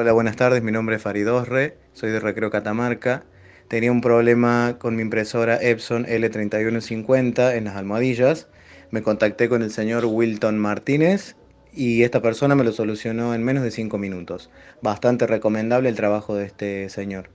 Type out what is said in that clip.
Hola, buenas tardes. Mi nombre es Faridosre, soy de Recreo Catamarca. Tenía un problema con mi impresora Epson L3150 en las almohadillas. Me contacté con el señor Wilton Martínez y esta persona me lo solucionó en menos de 5 minutos. Bastante recomendable el trabajo de este señor.